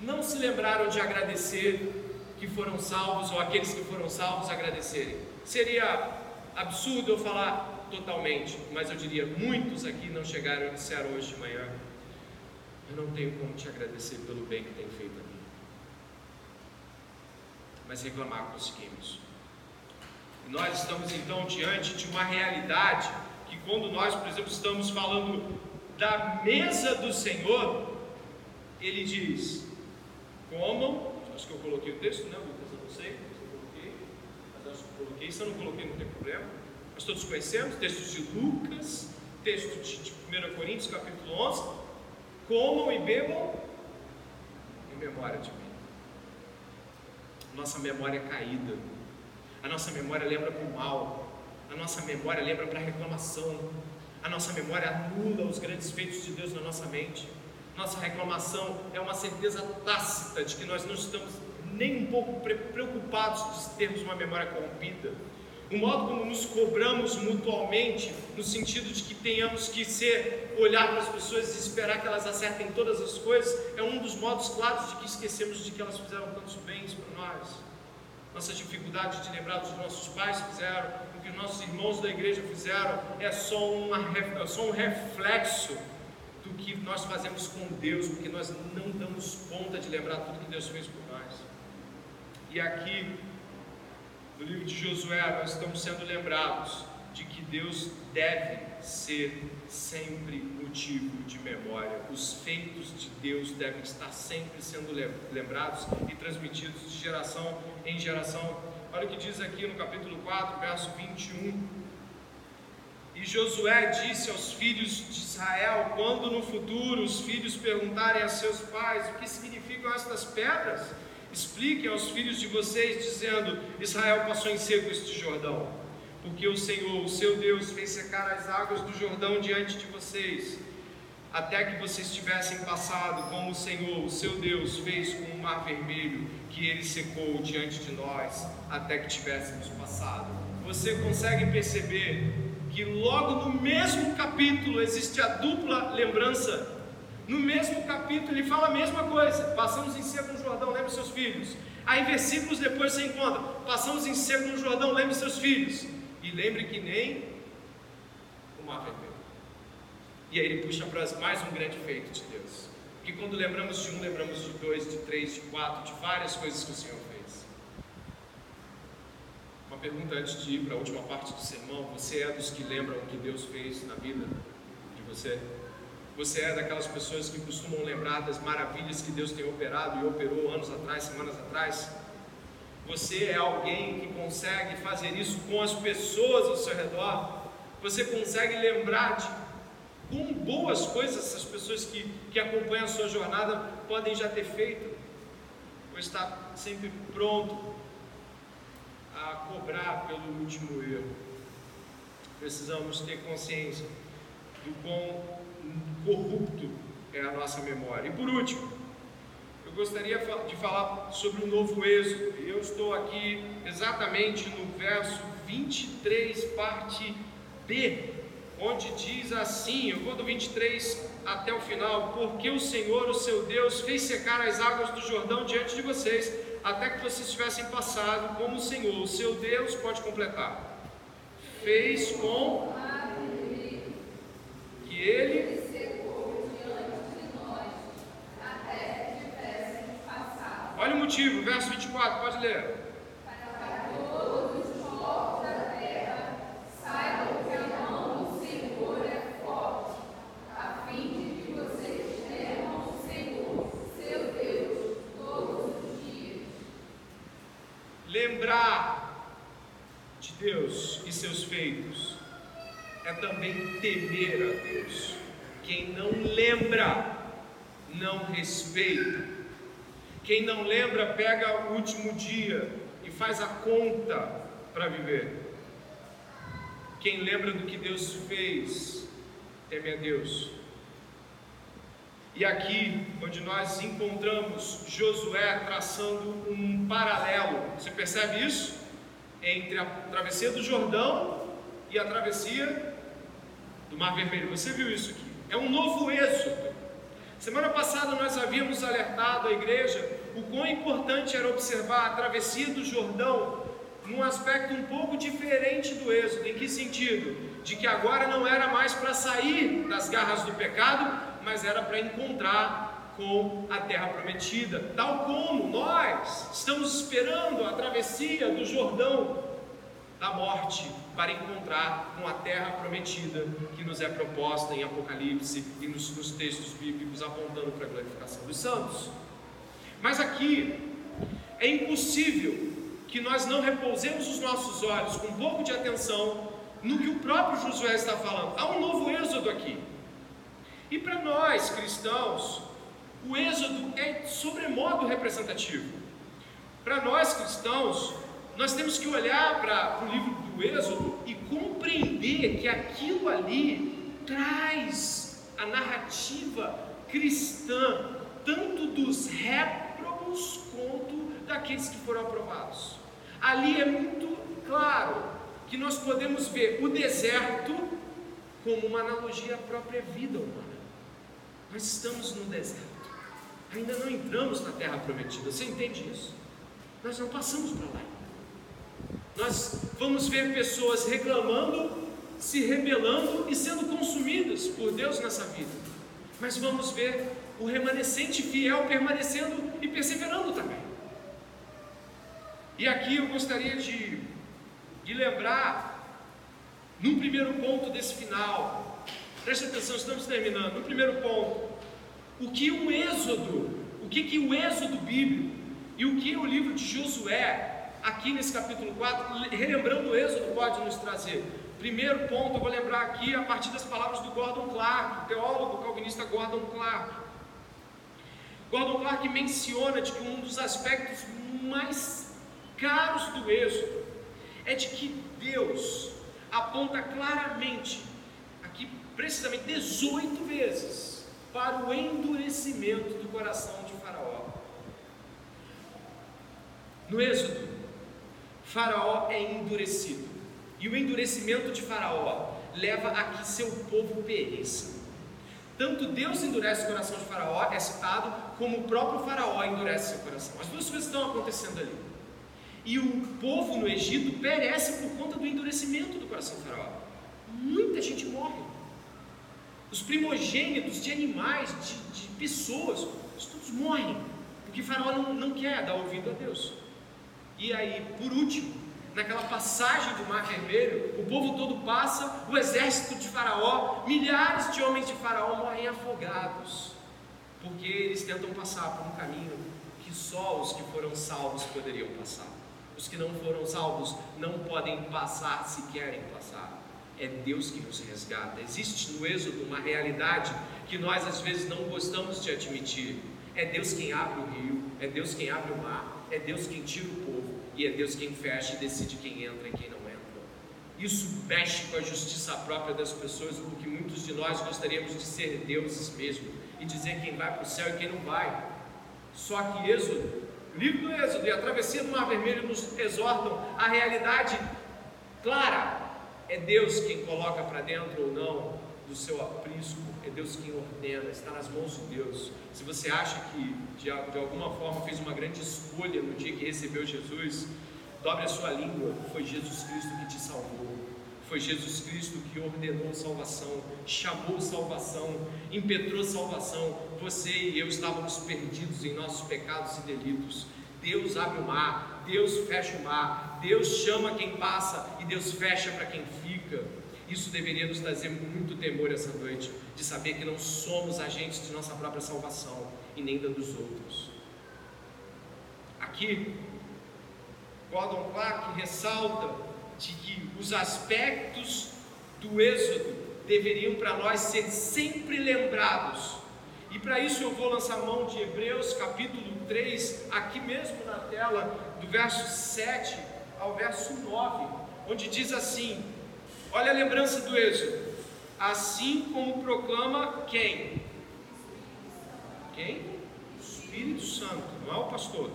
não se lembraram de agradecer que foram salvos ou aqueles que foram salvos agradecerem. Seria absurdo eu falar totalmente, mas eu diria: muitos aqui não chegaram e disseram hoje de manhã: eu não tenho como te agradecer pelo bem que tem feito a mim mas reclamar conseguimos. E nós estamos então diante de uma realidade que, quando nós, por exemplo, estamos falando da mesa do Senhor, ele diz: comam, acho que eu coloquei o texto, né, Lucas? Eu não sei se eu coloquei, mas acho que eu coloquei. Se eu não coloquei, não tem problema. Nós todos conhecemos textos de Lucas, texto de 1 Coríntios, capítulo 11. Comam e bebam em memória de mim nossa memória é caída, a nossa memória lembra para o mal, a nossa memória lembra para a reclamação, a nossa memória anula os grandes feitos de Deus na nossa mente. Nossa reclamação é uma certeza tácita de que nós não estamos nem um pouco preocupados de termos uma memória corrompida o modo como nos cobramos mutualmente, no sentido de que tenhamos que ser, olhar para as pessoas e esperar que elas acertem todas as coisas, é um dos modos claros de que esquecemos de que elas fizeram tantos bens para nós. Nossa dificuldade de lembrar dos nossos pais fizeram, o que nossos irmãos da igreja fizeram, é só, uma, é só um reflexo que nós fazemos com Deus, porque nós não damos conta de lembrar tudo que Deus fez por nós. E aqui no livro de Josué, nós estamos sendo lembrados de que Deus deve ser sempre motivo de memória. Os feitos de Deus devem estar sempre sendo lembrados e transmitidos de geração em geração. Olha o que diz aqui no capítulo 4, verso 21. E Josué disse aos filhos de Israel: quando no futuro os filhos perguntarem a seus pais o que significam estas pedras, Expliquem aos filhos de vocês, dizendo: Israel passou em seco este Jordão, porque o Senhor, o seu Deus, fez secar as águas do Jordão diante de vocês, até que vocês tivessem passado, como o Senhor, o seu Deus, fez com o mar vermelho, que ele secou diante de nós, até que tivéssemos passado. Você consegue perceber que logo no mesmo capítulo existe a dupla lembrança no mesmo capítulo ele fala a mesma coisa. Passamos em seco no Jordão, lembre seus filhos. Aí versículos depois você encontra, passamos em seco no Jordão, lembre seus filhos. E lembre que nem o mar vermelho. E aí ele puxa para mais um grande feito de Deus. Porque quando lembramos de um, lembramos de dois, de três, de quatro, de várias coisas que o Senhor. Uma pergunta antes de ir para a última parte do sermão: você é dos que lembram o que Deus fez na vida de você? Você é daquelas pessoas que costumam lembrar das maravilhas que Deus tem operado e operou anos atrás, semanas atrás? Você é alguém que consegue fazer isso com as pessoas ao seu redor? Você consegue lembrar de quão boas coisas essas pessoas que, que acompanham a sua jornada podem já ter feito? Ou está sempre pronto a cobrar pelo último erro? Precisamos ter consciência do quão corrupto é a nossa memória. E por último, eu gostaria de falar sobre o novo êxodo. Eu estou aqui exatamente no verso 23, parte B, onde diz assim, eu vou do 23 até o final, porque o Senhor, o seu Deus, fez secar as águas do Jordão diante de vocês, até que vocês tivessem passado, como o Senhor, o seu Deus, pode completar, fez com que ele Olha o motivo, verso 24, pode ler. Lembrar de Deus e seus feitos é também temer a Deus. Quem não lembra, não respeita. Quem não lembra, pega o último dia e faz a conta para viver. Quem lembra do que Deus fez, teme a Deus. E aqui, onde nós encontramos Josué traçando um paralelo, você percebe isso? Entre a travessia do Jordão e a travessia do Mar Vermelho. Você viu isso aqui? É um novo êxodo. Semana passada nós havíamos alertado a igreja o quão importante era observar a travessia do Jordão num aspecto um pouco diferente do êxodo. Em que sentido? De que agora não era mais para sair das garras do pecado, mas era para encontrar com a terra prometida, tal como nós estamos esperando a travessia do Jordão da morte para encontrar com a terra prometida que nos é proposta em Apocalipse e nos, nos textos bíblicos apontando para a glorificação dos santos. Mas aqui é impossível que nós não repousemos os nossos olhos com um pouco de atenção no que o próprio Josué está falando. Há um novo êxodo aqui. E para nós cristãos, o Êxodo é sobremodo representativo. Para nós cristãos, nós temos que olhar para o livro do Êxodo e compreender que aquilo ali traz a narrativa cristã, tanto dos quanto daqueles que foram aprovados. Ali é muito claro que nós podemos ver o deserto como uma analogia à própria vida humana. Nós estamos no deserto. Ainda não entramos na terra prometida. Você entende isso? Nós não passamos para lá. Nós vamos ver pessoas reclamando, se rebelando e sendo consumidas por Deus nessa vida. Mas vamos ver o remanescente fiel permanecendo e perseverando também. E aqui eu gostaria de, de lembrar, no primeiro ponto desse final, Preste atenção, estamos terminando. No primeiro ponto, o que o Êxodo, o que, que o Êxodo bíblico e o que o livro de Josué, aqui nesse capítulo 4, relembrando o Êxodo, pode nos trazer? Primeiro ponto, eu vou lembrar aqui a partir das palavras do Gordon Clark, teólogo calvinista Gordon Clark. Gordon Clark menciona de que um dos aspectos mais caros do Êxodo é de que Deus aponta claramente precisamente 18 vezes para o endurecimento do coração de Faraó. No Êxodo, Faraó é endurecido, e o endurecimento de Faraó leva a que seu povo pereça. Tanto Deus endurece o coração de Faraó, é citado, como o próprio Faraó endurece seu coração. As duas coisas estão acontecendo ali. E o povo no Egito perece por conta do endurecimento do coração de Faraó. Muita gente morre os primogênitos de animais, de, de pessoas, todos morrem, porque Faraó não, não quer dar ouvido a Deus. E aí, por último, naquela passagem do Mar Vermelho, o povo todo passa, o exército de Faraó, milhares de homens de Faraó morrem afogados, porque eles tentam passar por um caminho que só os que foram salvos poderiam passar. Os que não foram salvos não podem passar se querem passar é Deus que nos resgata. Existe no Êxodo uma realidade que nós às vezes não gostamos de admitir. É Deus quem abre o rio, é Deus quem abre o mar, é Deus quem tira o povo e é Deus quem fecha e decide quem entra e quem não entra. Isso mexe com a justiça própria das pessoas, porque muitos de nós gostaríamos de ser deuses mesmo e dizer quem vai para o céu e quem não vai. Só que Êxodo, o livro do Êxodo e a travessia do Mar Vermelho nos exortam a realidade clara É Deus quem coloca para dentro ou não do seu aprisco, é Deus quem ordena, está nas mãos de Deus. Se você acha que de, de alguma forma fez uma grande escolha no dia que recebeu Jesus, dobre a sua língua, foi Jesus Cristo que te salvou. Foi Jesus Cristo que ordenou salvação, chamou salvação, impetrou salvação. Você e eu estávamos perdidos em nossos pecados e delitos. Deus abre o mar, Deus fecha o mar, Deus chama quem passa e Deus fecha para quem fica. Isso deveria nos trazer muito temor essa noite, de saber que não somos agentes de nossa própria salvação e nem da dos outros. Aqui, Gordon Clark ressalta de que os aspectos do Êxodo deveriam para nós ser sempre lembrados. E para isso eu vou lançar mão de Hebreus capítulo 3, aqui mesmo na tela, do verso 7 ao verso 9, onde diz assim: Olha a lembrança do Êxodo. Assim como proclama quem? Quem? O Espírito Santo, não é o pastor.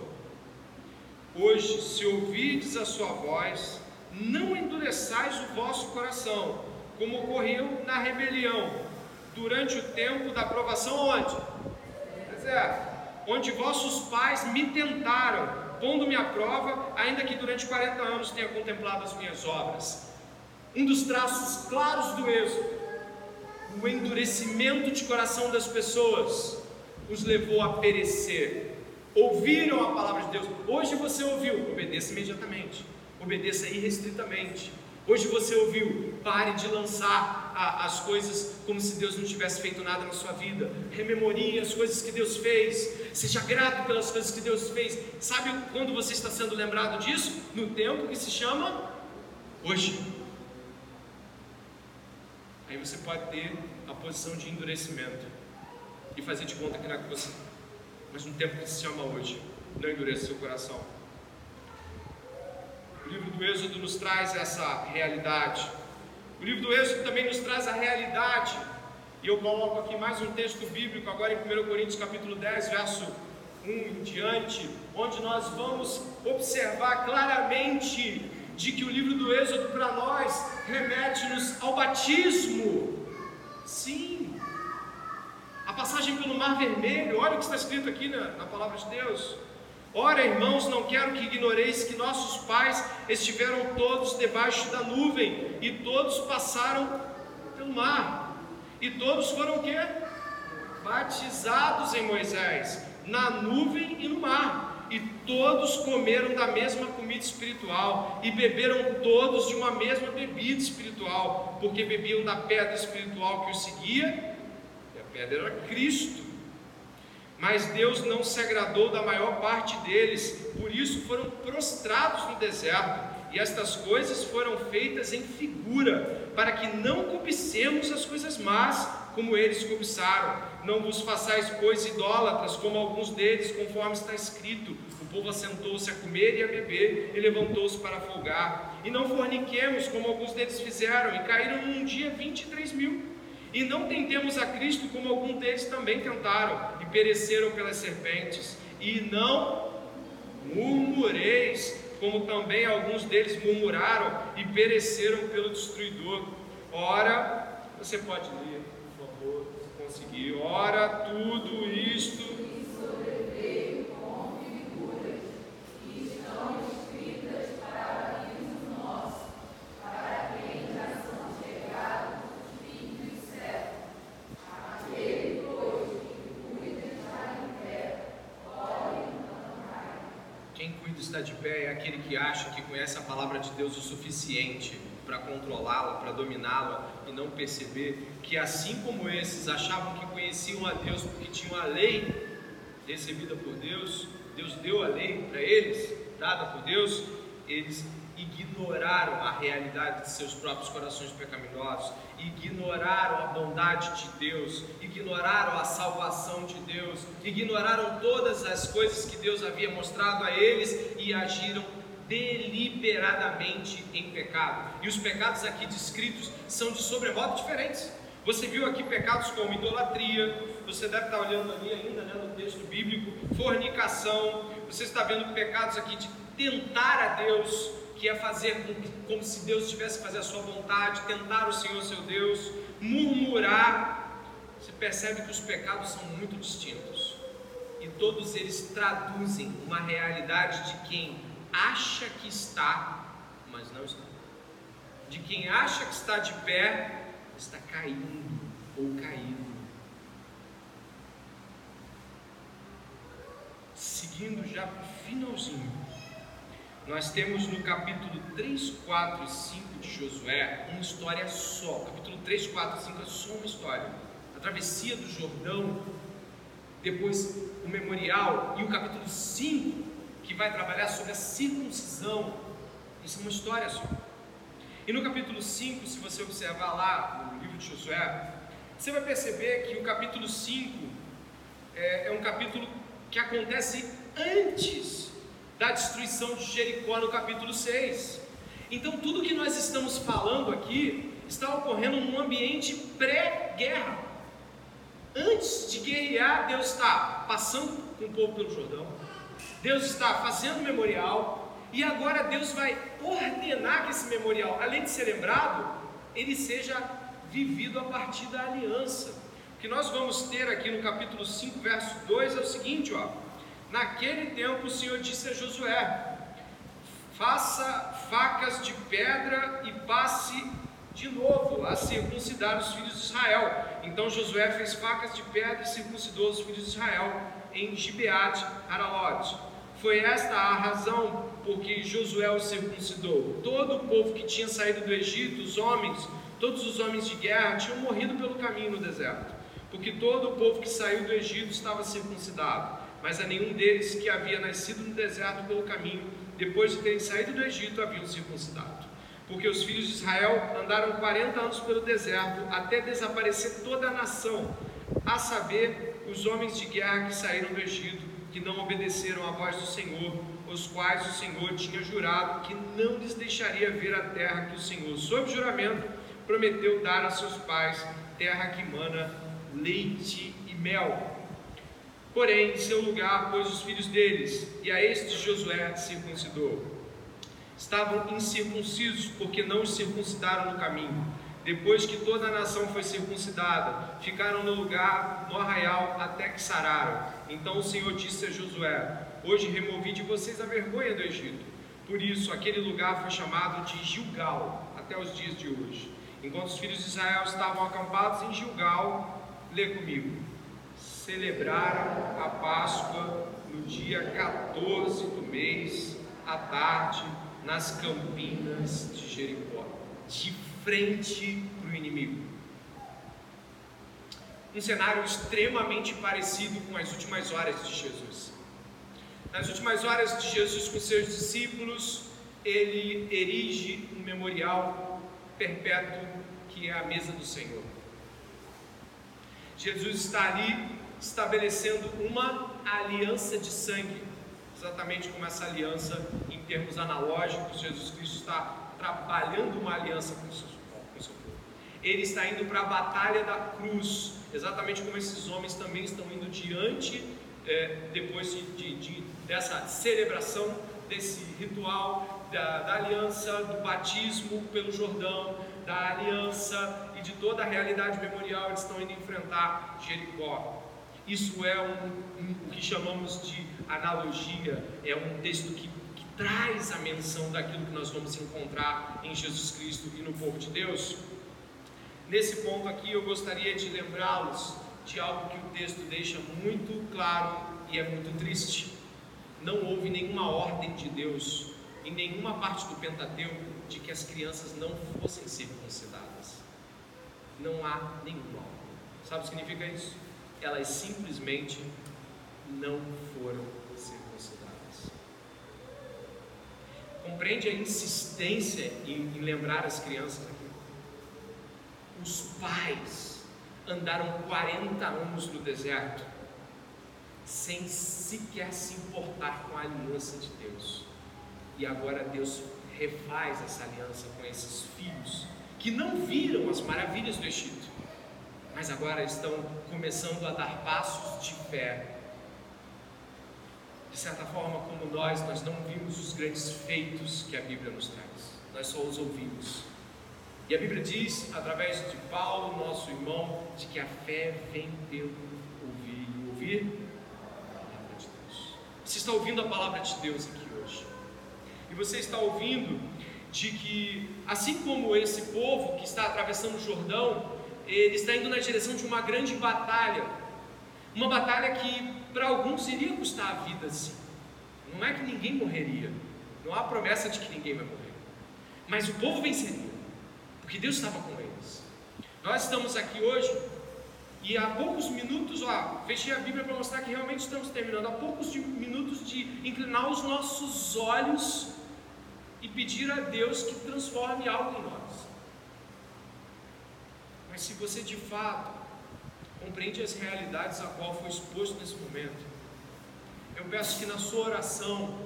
Hoje, se ouvides a sua voz, não endureçais o vosso coração, como ocorreu na rebelião, durante o tempo da provação onde? Deserto. Onde vossos pais me tentaram, pondo-me à prova, ainda que durante 40 anos tenha contemplado as minhas obras. Um dos traços claros do êxodo, o endurecimento de coração das pessoas, os levou a perecer. Ouviram a palavra de Deus. Hoje você ouviu, obedeça imediatamente obedeça irrestritamente. Hoje você ouviu, pare de lançar a, as coisas como se Deus não tivesse feito nada na sua vida. Rememorie as coisas que Deus fez. Seja grato pelas coisas que Deus fez. Sabe quando você está sendo lembrado disso? No tempo que se chama hoje. Aí você pode ter a posição de endurecimento e fazer de conta que não é com você. Mas no tempo que se chama hoje, não endureça seu coração. O livro do Êxodo nos traz essa realidade. O livro do Êxodo também nos traz a realidade. E eu coloco aqui mais um texto bíblico, agora em 1 Coríntios capítulo 10, verso 1 em diante, onde nós vamos observar claramente de que o livro do Êxodo para nós remete-nos ao batismo. Sim. A passagem pelo Mar Vermelho, olha o que está escrito aqui na, na palavra de Deus. Ora, irmãos, não quero que ignoreis que nossos pais estiveram todos debaixo da nuvem e todos passaram pelo mar. E todos foram o quê? Batizados em Moisés, na nuvem e no mar. E todos comeram da mesma comida espiritual e beberam todos de uma mesma bebida espiritual, porque bebiam da pedra espiritual que os seguia, e a pedra era Cristo. Mas Deus não se agradou da maior parte deles, por isso foram prostrados no deserto. E estas coisas foram feitas em figura, para que não cobicemos as coisas más, como eles cobiçaram. Não vos façais, pois, idólatras, como alguns deles, conforme está escrito: O povo assentou-se a comer e a beber, e levantou-se para folgar. E não forniquemos, como alguns deles fizeram, e caíram num dia 23 mil. E não tentemos a Cristo como alguns deles também tentaram pereceram pelas serpentes. E não murmureis, como também alguns deles murmuraram e pereceram pelo destruidor. Ora, você pode ler, por favor, se conseguir. Ora, tudo isto está de pé é aquele acha que conhece a palavra de Deus o suficiente para controlá-la, para dominá-la e não perceber que, assim como esses achavam que conheciam a Deus porque tinham a lei recebida por Deus, Deus deu a lei para eles, dada por Deus, eles ignoraram a realidade de seus próprios corações pecaminosos, ignoraram a bondade de Deus, ignoraram a salvação de Deus, ignoraram todas as coisas que Deus havia mostrado a eles e agiram deliberadamente em pecado. E os pecados aqui descritos são de sobremodo diferentes. Você viu aqui pecados como idolatria, você deve estar olhando ali ainda né, no texto bíblico, fornicação, você está vendo pecados aqui de tentar a Deus, que é fazer como se Deus tivesse que fazer a sua vontade, tentar o Senhor seu Deus, murmurar. Você percebe que os pecados são muito distintos. E todos eles traduzem uma realidade de quem acha que está, mas não está. De quem acha que está de pé, está caindo ou caído. Seguindo já para o finalzinho, nós temos no capítulo 3, 4 e 5 de Josué uma história só. Capítulo 3, 4 e 5 é só uma história. A travessia do Jordão, depois o memorial e o capítulo 5 que vai trabalhar sobre a circuncisão. Isso é uma história só. E no capítulo 5, se você observar lá no livro de Josué, você vai perceber que o capítulo 5 é, é um capítulo que acontece antes da destruição de Jericó no capítulo 6. Então, tudo que nós estamos falando aqui está ocorrendo num ambiente pré-guerra. Antes de guerrear, Deus está passando com o povo pelo Jordão, Deus está fazendo memorial, e agora Deus vai ordenar que esse memorial, além de ser lembrado, ele seja vivido a partir da aliança. O que nós vamos ter aqui no capítulo 5, verso 2 é o seguinte, ó. Naquele tempo o Senhor disse a Josué: Faça facas de pedra e passe de novo a circuncidar os filhos de Israel. Então Josué fez facas de pedra e circuncidou os filhos de Israel em Gibeate Aralote. Foi esta a razão por que Josué os circuncidou. Todo o povo que tinha saído do Egito, os homens, todos os homens de guerra, tinham morrido pelo caminho no deserto, porque todo o povo que saiu do Egito estava circuncidado, mas a nenhum deles que havia nascido no deserto pelo caminho, depois de terem saído do Egito, haviam circuncidado. Porque os filhos de Israel andaram 40 anos pelo deserto, até desaparecer toda a nação, a saber, os homens de guerra que saíram do Egito que não obedeceram à voz do Senhor, os quais o Senhor tinha jurado que não lhes deixaria ver a terra que o Senhor, sob juramento, prometeu dar a seus pais, terra que mana leite e mel. Porém, em seu lugar pôs os filhos deles, e a este Josué circuncidou. Estavam incircuncisos, porque não os circuncidaram no caminho depois que toda a nação foi circuncidada, ficaram no lugar, no arraial, até que sararam. Então o Senhor disse a Josué: Hoje removi de vocês a vergonha do Egito. Por isso, aquele lugar foi chamado de Gilgal, até os dias de hoje. Enquanto os filhos de Israel estavam acampados em Gilgal, lê comigo. Celebraram a Páscoa no dia 14 do mês, à tarde, nas campinas de Jericó. De frente para o inimigo. Um cenário extremamente parecido com as últimas horas de Jesus. Nas últimas horas de Jesus com seus discípulos, ele erige um memorial perpétuo que é a mesa do Senhor. Jesus está ali estabelecendo uma aliança de sangue, exatamente como essa aliança em termos analógicos, Jesus Cristo está trabalhando uma aliança com seus ele está indo para a batalha da cruz, exatamente como esses homens também estão indo diante, é, depois de, de, de, dessa celebração, desse ritual da, da, aliança, do batismo pelo Jordão, da aliança e de toda a realidade memorial, eles estão indo enfrentar Jericó. Isso é um, um, o que chamamos de analogia, é um texto que, que traz a menção daquilo que nós vamos encontrar em Jesus Cristo e no povo de Deus. Nesse ponto aqui eu gostaria de lembrá-los de algo que o texto deixa muito claro e é muito triste. Não houve nenhuma ordem de Deus em nenhuma parte do Pentateuco de que as crianças não fossem circuncidadas. Não há nenhuma ordem. Sabe o que significa isso? Elas simplesmente não foram circuncidadas. Compreende a insistência em, em lembrar as crianças os pais andaram 40 anos no deserto sem sequer se importar com a aliança de Deus. E agora Deus refaz essa aliança com esses filhos que não viram as maravilhas do Egito, mas agora estão começando a dar passos de fé. de certa forma como nós, nós não vimos os grandes feitos que a Bíblia nos traz, nós só os ouvimos. E a Bíblia diz, através de Paulo, nosso irmão, de que a fé vem pelo ouvir e ouvir a palavra de Deus. Você está ouvindo a palavra de Deus aqui hoje. E você está ouvindo de que, assim como esse povo que está atravessando o Jordão, ele está indo na direção de uma grande batalha. Uma batalha que para alguns iria custar a vida, sim. Não é que ninguém morreria. Não há promessa de que ninguém vai morrer. Mas o povo venceria porque Deus estava com eles. Nós estamos aqui hoje e há poucos minutos, ó, fechei a Bíblia para mostrar que realmente estamos terminando. Há poucos minutos de inclinar os nossos olhos e pedir a Deus que transforme algo em nós. Mas se você de fato compreende as realidades a qual foi exposto nesse momento, eu peço que na sua oração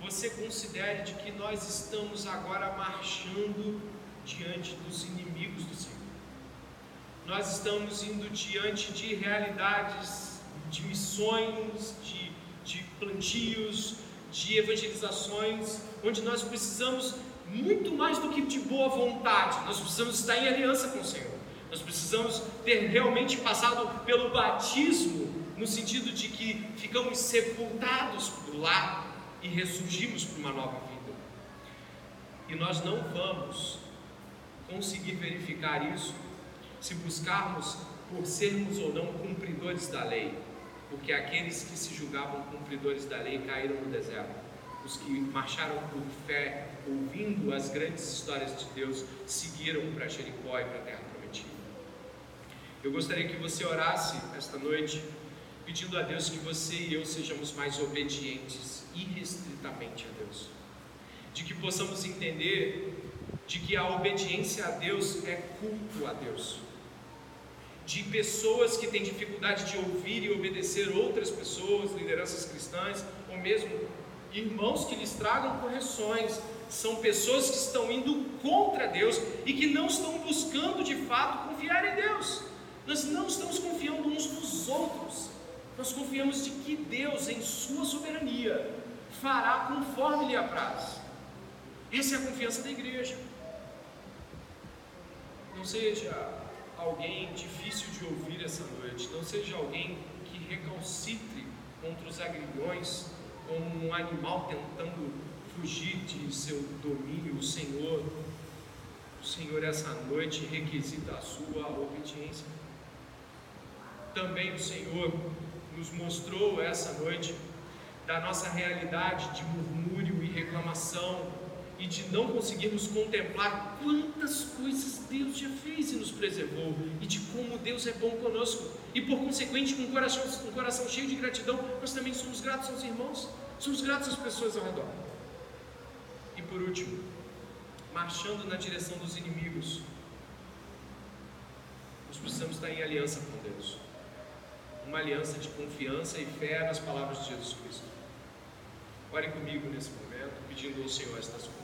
você considere de que nós estamos agora marchando diante dos inimigos do Senhor. Nós estamos indo diante de realidades, de missões, de, de plantios, de evangelizações, onde nós precisamos muito mais do que de boa vontade, nós precisamos estar em aliança com o Senhor. Nós precisamos ter realmente passado pelo batismo, no sentido de que ficamos sepultados por lá e ressurgimos para uma nova vida. E nós não vamos conseguir verificar isso se buscarmos por sermos ou não cumpridores da lei, porque aqueles que se julgavam cumpridores da lei caíram no deserto. Os que marcharam por fé, ouvindo as grandes histórias de Deus, seguiram para Jericó e para a terra prometida. Eu gostaria que você orasse esta noite, pedindo a Deus que você e eu sejamos mais obedientes irrestritamente a Deus, de que possamos entender de que a obediência a Deus é culto a Deus, de pessoas que têm dificuldade de ouvir e obedecer outras pessoas, lideranças cristãs, ou mesmo irmãos que lhes tragam correções, são pessoas que estão indo contra Deus e que não estão buscando de fato confiar em Deus. Nós não estamos confiando uns nos outros, nós confiamos de que Deus, em Sua soberania, fará conforme lhe apraz. Essa é a confiança da igreja. Não seja alguém difícil de ouvir essa noite, não seja alguém que recalcitre contra os agrilhões como um animal tentando fugir de seu domínio, o Senhor. O Senhor, essa noite, requisita a sua obediência. Também o Senhor nos mostrou essa noite da nossa realidade de murmúrio e reclamação e de não conseguirmos contemplar quantas coisas Deus já fez e nos preservou, e de como Deus é bom conosco, e por consequente, com um coração, um coração cheio de gratidão, nós também somos gratos aos irmãos, somos gratos às pessoas ao redor. E por último, marchando na direção dos inimigos, nós precisamos estar em aliança com Deus uma aliança de confiança e fé nas palavras de Jesus Cristo. Ore comigo nesse momento, pedindo ao Senhor estas coisas.